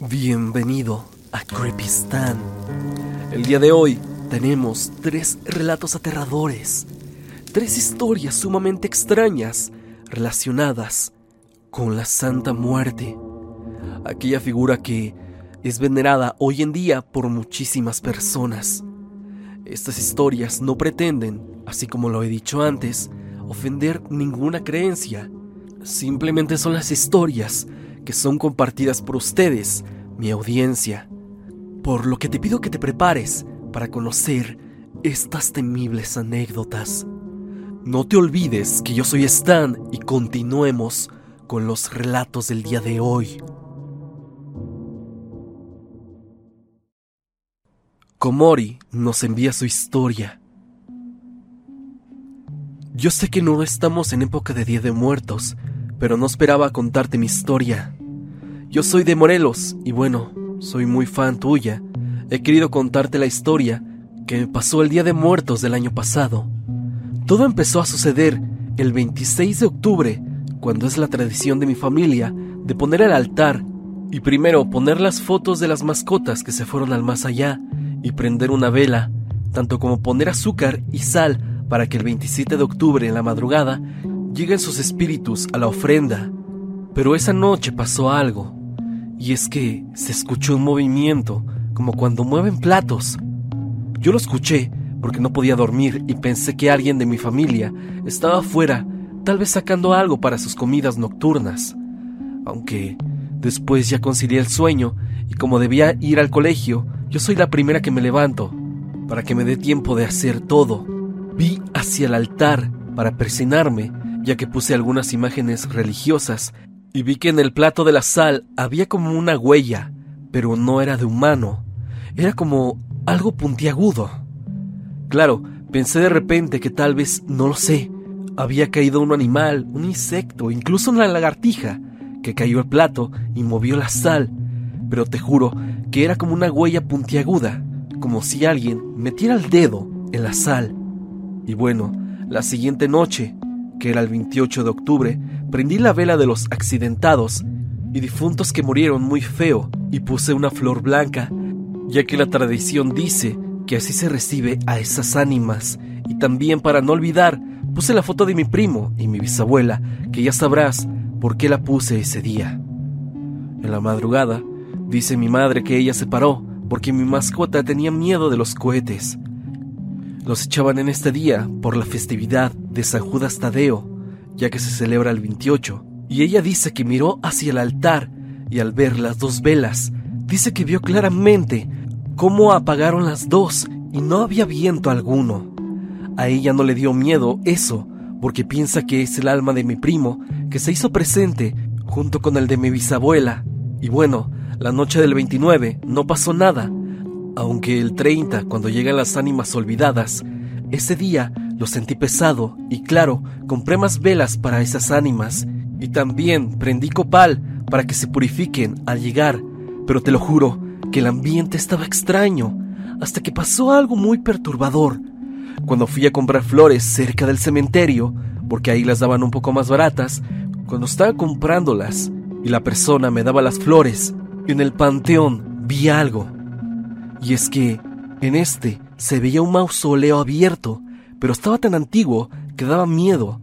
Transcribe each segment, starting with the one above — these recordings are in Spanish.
Bienvenido a Creepistan. El día de hoy tenemos tres relatos aterradores, tres historias sumamente extrañas relacionadas con la Santa Muerte, aquella figura que es venerada hoy en día por muchísimas personas. Estas historias no pretenden, así como lo he dicho antes, ofender ninguna creencia, simplemente son las historias que son compartidas por ustedes, mi audiencia. Por lo que te pido que te prepares para conocer estas temibles anécdotas. No te olvides que yo soy Stan y continuemos con los relatos del día de hoy. Komori nos envía su historia. Yo sé que no estamos en época de Día de Muertos, pero no esperaba contarte mi historia. Yo soy de Morelos y bueno, soy muy fan tuya. He querido contarte la historia que me pasó el Día de Muertos del año pasado. Todo empezó a suceder el 26 de octubre, cuando es la tradición de mi familia de poner el altar y primero poner las fotos de las mascotas que se fueron al más allá y prender una vela, tanto como poner azúcar y sal para que el 27 de octubre en la madrugada lleguen sus espíritus a la ofrenda. Pero esa noche pasó algo. Y es que se escuchó un movimiento, como cuando mueven platos. Yo lo escuché porque no podía dormir y pensé que alguien de mi familia estaba afuera, tal vez sacando algo para sus comidas nocturnas. Aunque después ya concilié el sueño y como debía ir al colegio, yo soy la primera que me levanto, para que me dé tiempo de hacer todo. Vi hacia el altar para persinarme, ya que puse algunas imágenes religiosas y vi que en el plato de la sal había como una huella, pero no era de humano, era como algo puntiagudo. Claro, pensé de repente que tal vez, no lo sé, había caído un animal, un insecto, incluso una lagartija, que cayó al plato y movió la sal, pero te juro que era como una huella puntiaguda, como si alguien metiera el dedo en la sal. Y bueno, la siguiente noche, que era el 28 de octubre, prendí la vela de los accidentados y difuntos que murieron muy feo y puse una flor blanca, ya que la tradición dice que así se recibe a esas ánimas. Y también para no olvidar, puse la foto de mi primo y mi bisabuela, que ya sabrás por qué la puse ese día. En la madrugada, dice mi madre que ella se paró porque mi mascota tenía miedo de los cohetes. Los echaban en este día por la festividad de San Judas Tadeo, ya que se celebra el 28, y ella dice que miró hacia el altar y al ver las dos velas, dice que vio claramente cómo apagaron las dos y no había viento alguno. A ella no le dio miedo eso, porque piensa que es el alma de mi primo que se hizo presente junto con el de mi bisabuela. Y bueno, la noche del 29 no pasó nada, aunque el 30, cuando llegan las ánimas olvidadas, ese día lo sentí pesado y claro, compré más velas para esas ánimas y también prendí copal para que se purifiquen al llegar, pero te lo juro que el ambiente estaba extraño hasta que pasó algo muy perturbador. Cuando fui a comprar flores cerca del cementerio, porque ahí las daban un poco más baratas, cuando estaba comprándolas y la persona me daba las flores, en el panteón vi algo. Y es que en este se veía un mausoleo abierto pero estaba tan antiguo que daba miedo.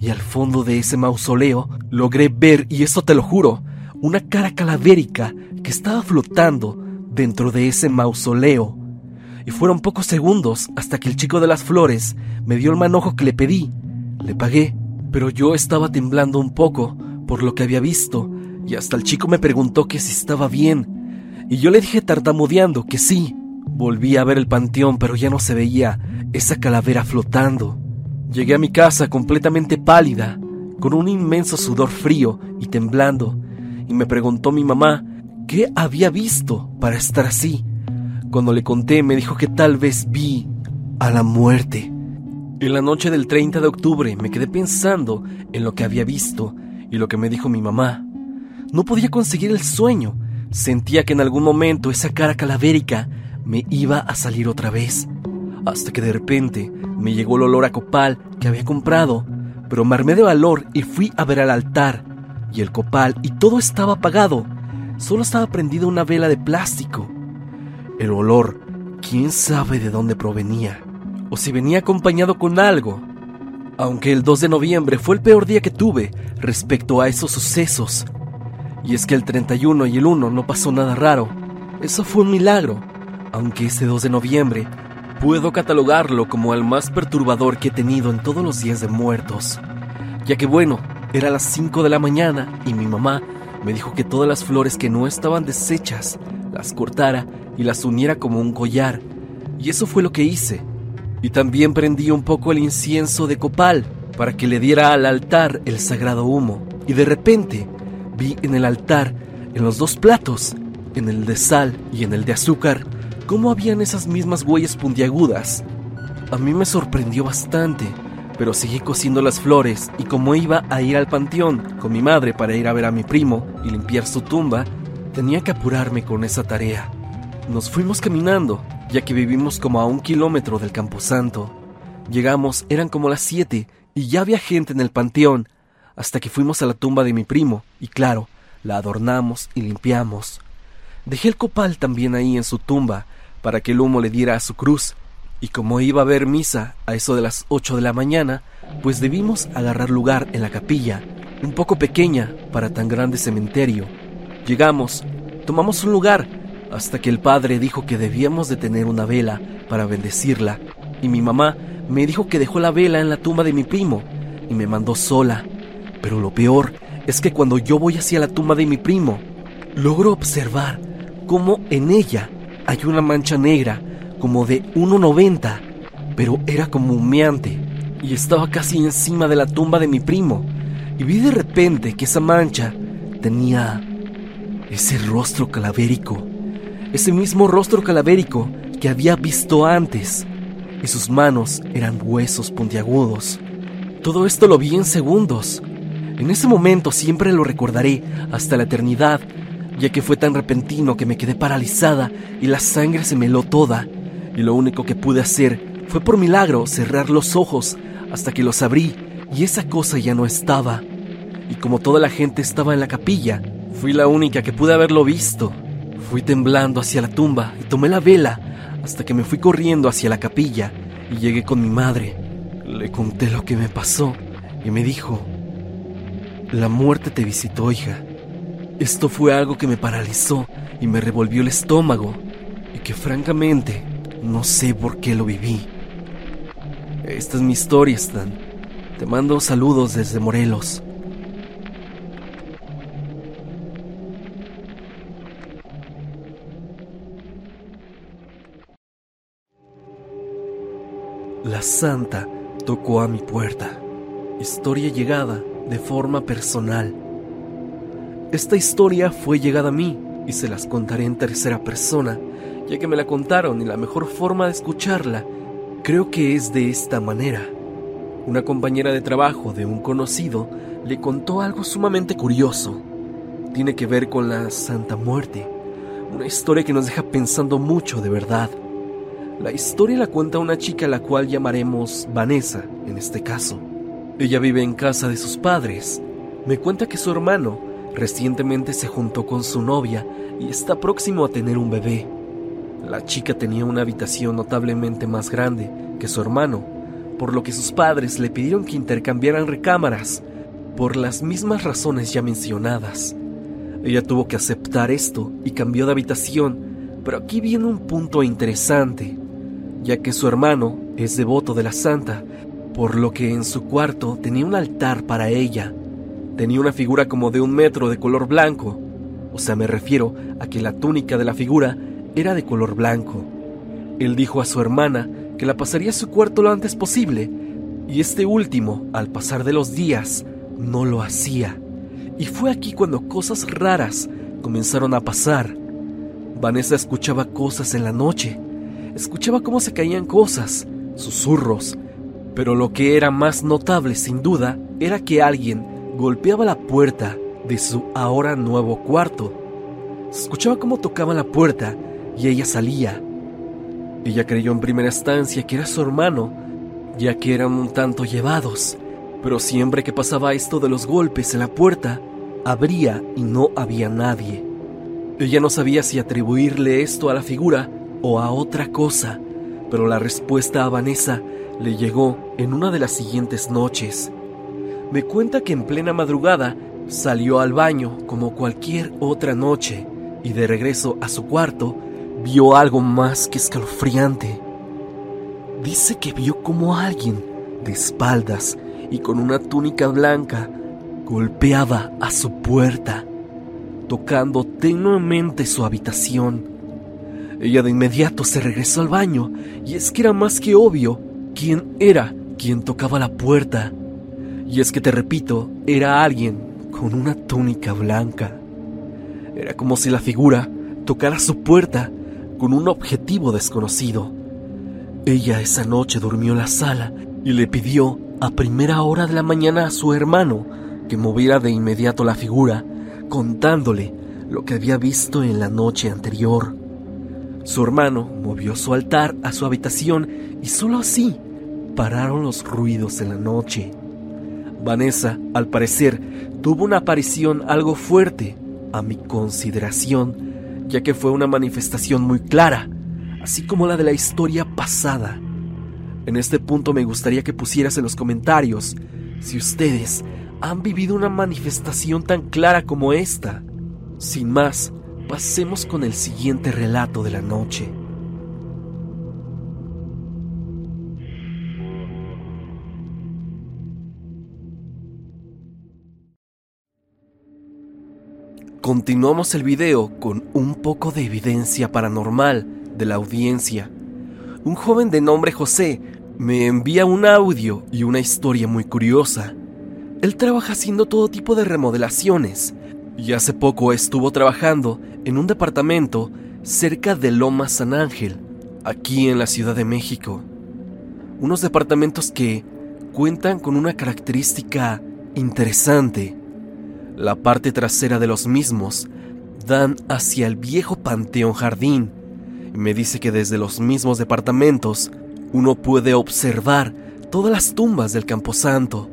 Y al fondo de ese mausoleo logré ver, y eso te lo juro, una cara calavérica que estaba flotando dentro de ese mausoleo. Y fueron pocos segundos hasta que el chico de las flores me dio el manojo que le pedí. Le pagué, pero yo estaba temblando un poco por lo que había visto, y hasta el chico me preguntó que si estaba bien. Y yo le dije tartamudeando que sí. Volví a ver el panteón, pero ya no se veía esa calavera flotando. Llegué a mi casa completamente pálida, con un inmenso sudor frío y temblando, y me preguntó mi mamá qué había visto para estar así. Cuando le conté me dijo que tal vez vi a la muerte. En la noche del 30 de octubre me quedé pensando en lo que había visto y lo que me dijo mi mamá. No podía conseguir el sueño. Sentía que en algún momento esa cara calavérica me iba a salir otra vez hasta que de repente me llegó el olor a copal que había comprado, pero me armé de valor y fui a ver al altar, y el copal y todo estaba apagado. solo estaba prendida una vela de plástico. El olor, quién sabe de dónde provenía, o si venía acompañado con algo. Aunque el 2 de noviembre fue el peor día que tuve respecto a esos sucesos. Y es que el 31 y el 1 no pasó nada raro. Eso fue un milagro. Aunque ese 2 de noviembre puedo catalogarlo como el más perturbador que he tenido en todos los días de muertos. Ya que bueno, era las 5 de la mañana y mi mamá me dijo que todas las flores que no estaban deshechas las cortara y las uniera como un collar. Y eso fue lo que hice. Y también prendí un poco el incienso de copal para que le diera al altar el sagrado humo. Y de repente vi en el altar, en los dos platos, en el de sal y en el de azúcar, cómo habían esas mismas huellas puntiagudas. A mí me sorprendió bastante pero seguí cosiendo las flores y como iba a ir al panteón con mi madre para ir a ver a mi primo y limpiar su tumba, tenía que apurarme con esa tarea. Nos fuimos caminando, ya que vivimos como a un kilómetro del Camposanto. Llegamos, eran como las siete, y ya había gente en el panteón, hasta que fuimos a la tumba de mi primo, y claro, la adornamos y limpiamos. Dejé el copal también ahí en su tumba, para que el humo le diera a su cruz, y como iba a haber misa a eso de las 8 de la mañana, pues debimos agarrar lugar en la capilla, un poco pequeña para tan grande cementerio. Llegamos, tomamos un lugar, hasta que el padre dijo que debíamos de tener una vela para bendecirla, y mi mamá me dijo que dejó la vela en la tumba de mi primo, y me mandó sola. Pero lo peor es que cuando yo voy hacia la tumba de mi primo, logro observar cómo en ella hay una mancha negra como de 1,90, pero era como humeante, y estaba casi encima de la tumba de mi primo, y vi de repente que esa mancha tenía ese rostro calavérico, ese mismo rostro calavérico que había visto antes, y sus manos eran huesos puntiagudos. Todo esto lo vi en segundos. En ese momento siempre lo recordaré hasta la eternidad, ya que fue tan repentino que me quedé paralizada y la sangre se me heló toda y lo único que pude hacer fue por milagro cerrar los ojos hasta que los abrí y esa cosa ya no estaba. Y como toda la gente estaba en la capilla, fui la única que pude haberlo visto. Fui temblando hacia la tumba y tomé la vela hasta que me fui corriendo hacia la capilla y llegué con mi madre. Le conté lo que me pasó y me dijo, la muerte te visitó, hija. Esto fue algo que me paralizó y me revolvió el estómago y que francamente no sé por qué lo viví. Esta es mi historia, Stan. Te mando saludos desde Morelos. La santa tocó a mi puerta. Historia llegada de forma personal. Esta historia fue llegada a mí y se las contaré en tercera persona ya que me la contaron y la mejor forma de escucharla creo que es de esta manera. Una compañera de trabajo de un conocido le contó algo sumamente curioso. Tiene que ver con la Santa Muerte, una historia que nos deja pensando mucho de verdad. La historia la cuenta una chica a la cual llamaremos Vanessa, en este caso. Ella vive en casa de sus padres. Me cuenta que su hermano recientemente se juntó con su novia y está próximo a tener un bebé. La chica tenía una habitación notablemente más grande que su hermano, por lo que sus padres le pidieron que intercambiaran recámaras, por las mismas razones ya mencionadas. Ella tuvo que aceptar esto y cambió de habitación, pero aquí viene un punto interesante, ya que su hermano es devoto de la santa, por lo que en su cuarto tenía un altar para ella. Tenía una figura como de un metro de color blanco, o sea, me refiero a que la túnica de la figura era de color blanco. Él dijo a su hermana que la pasaría a su cuarto lo antes posible, y este último, al pasar de los días, no lo hacía. Y fue aquí cuando cosas raras comenzaron a pasar. Vanessa escuchaba cosas en la noche, escuchaba cómo se caían cosas, susurros, pero lo que era más notable sin duda era que alguien golpeaba la puerta de su ahora nuevo cuarto. Se escuchaba cómo tocaban la puerta y ella salía. Ella creyó en primera instancia que era su hermano, ya que eran un tanto llevados, pero siempre que pasaba esto de los golpes en la puerta, abría y no había nadie. Ella no sabía si atribuirle esto a la figura o a otra cosa, pero la respuesta a Vanessa le llegó en una de las siguientes noches. Me cuenta que en plena madrugada salió al baño como cualquier otra noche y de regreso a su cuarto vio algo más que escalofriante. Dice que vio como alguien de espaldas y con una túnica blanca golpeaba a su puerta, tocando tenuemente su habitación. Ella de inmediato se regresó al baño y es que era más que obvio quién era quien tocaba la puerta. Y es que te repito, era alguien con una túnica blanca. Era como si la figura tocara su puerta con un objetivo desconocido. Ella esa noche durmió en la sala y le pidió a primera hora de la mañana a su hermano que moviera de inmediato la figura, contándole lo que había visto en la noche anterior. Su hermano movió su altar a su habitación y solo así pararon los ruidos en la noche. Vanessa, al parecer, tuvo una aparición algo fuerte, a mi consideración, ya que fue una manifestación muy clara, así como la de la historia pasada. En este punto me gustaría que pusieras en los comentarios si ustedes han vivido una manifestación tan clara como esta. Sin más, pasemos con el siguiente relato de la noche. Continuamos el video con un poco de evidencia paranormal de la audiencia. Un joven de nombre José me envía un audio y una historia muy curiosa. Él trabaja haciendo todo tipo de remodelaciones y hace poco estuvo trabajando en un departamento cerca de Loma San Ángel, aquí en la Ciudad de México. Unos departamentos que cuentan con una característica interesante la parte trasera de los mismos dan hacia el viejo Panteón Jardín. Me dice que desde los mismos departamentos uno puede observar todas las tumbas del Camposanto.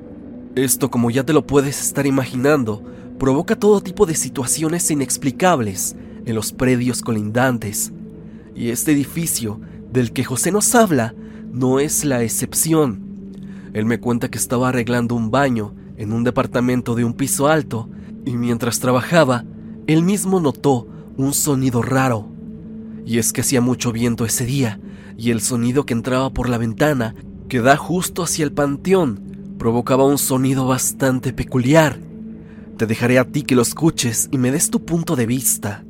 Esto, como ya te lo puedes estar imaginando, provoca todo tipo de situaciones inexplicables en los predios colindantes. Y este edificio del que José nos habla no es la excepción. Él me cuenta que estaba arreglando un baño en un departamento de un piso alto y mientras trabajaba, él mismo notó un sonido raro. Y es que hacía mucho viento ese día, y el sonido que entraba por la ventana, que da justo hacia el panteón, provocaba un sonido bastante peculiar. Te dejaré a ti que lo escuches y me des tu punto de vista.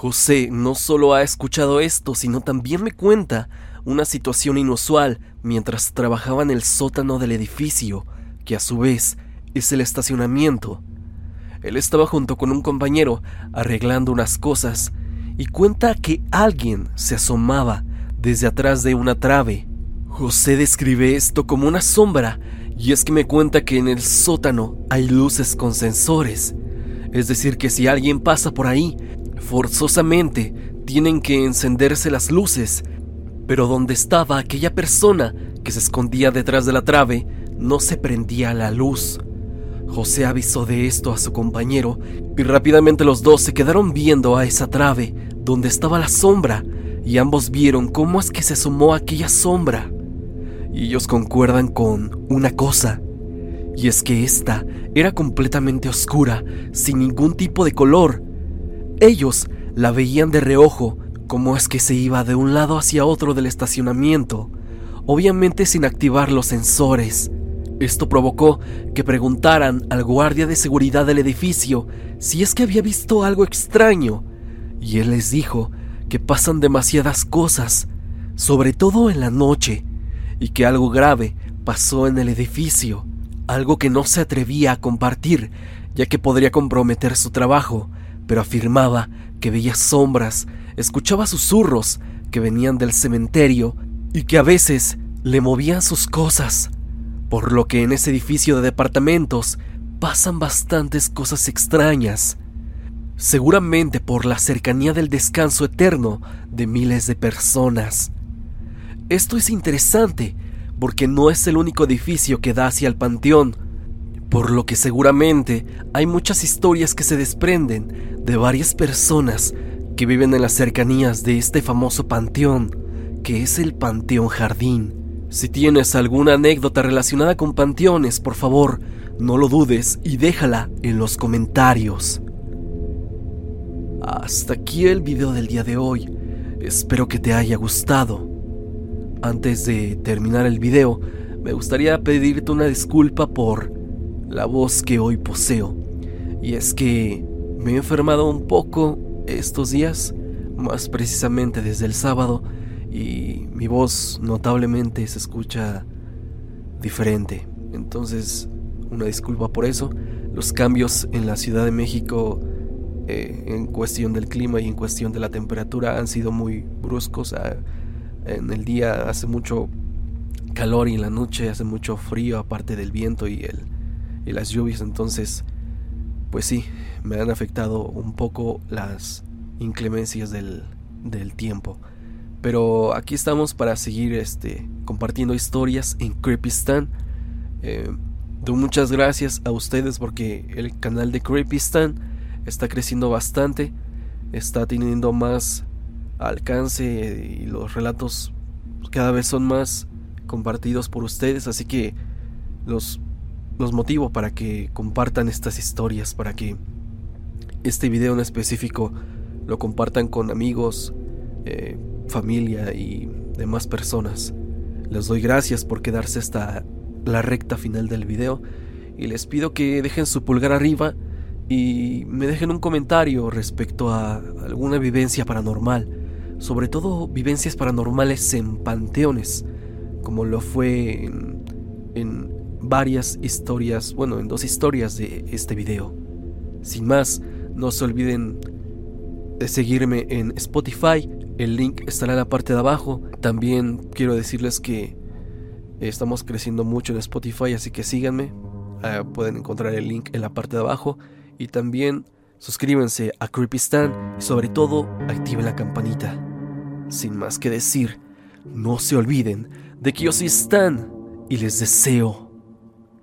José no solo ha escuchado esto, sino también me cuenta una situación inusual mientras trabajaba en el sótano del edificio, que a su vez es el estacionamiento. Él estaba junto con un compañero arreglando unas cosas y cuenta que alguien se asomaba desde atrás de una trave. José describe esto como una sombra y es que me cuenta que en el sótano hay luces con sensores. Es decir, que si alguien pasa por ahí, Forzosamente tienen que encenderse las luces, pero donde estaba aquella persona que se escondía detrás de la trave, no se prendía la luz. José avisó de esto a su compañero y rápidamente los dos se quedaron viendo a esa trave donde estaba la sombra y ambos vieron cómo es que se asomó aquella sombra. Y ellos concuerdan con una cosa, y es que esta era completamente oscura, sin ningún tipo de color, ellos la veían de reojo, como es que se iba de un lado hacia otro del estacionamiento, obviamente sin activar los sensores. Esto provocó que preguntaran al guardia de seguridad del edificio si es que había visto algo extraño, y él les dijo que pasan demasiadas cosas, sobre todo en la noche, y que algo grave pasó en el edificio, algo que no se atrevía a compartir, ya que podría comprometer su trabajo, pero afirmaba que veía sombras, escuchaba susurros que venían del cementerio y que a veces le movían sus cosas, por lo que en ese edificio de departamentos pasan bastantes cosas extrañas, seguramente por la cercanía del descanso eterno de miles de personas. Esto es interesante porque no es el único edificio que da hacia el panteón, por lo que seguramente hay muchas historias que se desprenden de varias personas que viven en las cercanías de este famoso panteón, que es el Panteón Jardín. Si tienes alguna anécdota relacionada con panteones, por favor, no lo dudes y déjala en los comentarios. Hasta aquí el video del día de hoy. Espero que te haya gustado. Antes de terminar el video, me gustaría pedirte una disculpa por la voz que hoy poseo. Y es que me he enfermado un poco estos días, más precisamente desde el sábado, y mi voz notablemente se escucha diferente. Entonces, una disculpa por eso. Los cambios en la Ciudad de México eh, en cuestión del clima y en cuestión de la temperatura han sido muy bruscos. Ah, en el día hace mucho calor y en la noche hace mucho frío, aparte del viento y, el, y las lluvias. Entonces, pues sí, me han afectado un poco las inclemencias del, del tiempo. Pero aquí estamos para seguir este, compartiendo historias en Creepystan. Eh, doy muchas gracias a ustedes porque el canal de Creepystan está creciendo bastante, está teniendo más alcance y los relatos cada vez son más compartidos por ustedes, así que los, los motivo para que compartan estas historias, para que este video en específico lo compartan con amigos, eh, familia y demás personas. Les doy gracias por quedarse hasta la recta final del video y les pido que dejen su pulgar arriba y me dejen un comentario respecto a alguna vivencia paranormal, sobre todo vivencias paranormales en panteones, como lo fue en, en varias historias, bueno, en dos historias de este video. Sin más, no se olviden de seguirme en Spotify, el link estará en la parte de abajo. También quiero decirles que estamos creciendo mucho en Spotify, así que síganme. Ah, pueden encontrar el link en la parte de abajo. Y también suscríbanse a Creepystan y sobre todo activen la campanita. Sin más que decir, no se olviden de que yo sí están y les deseo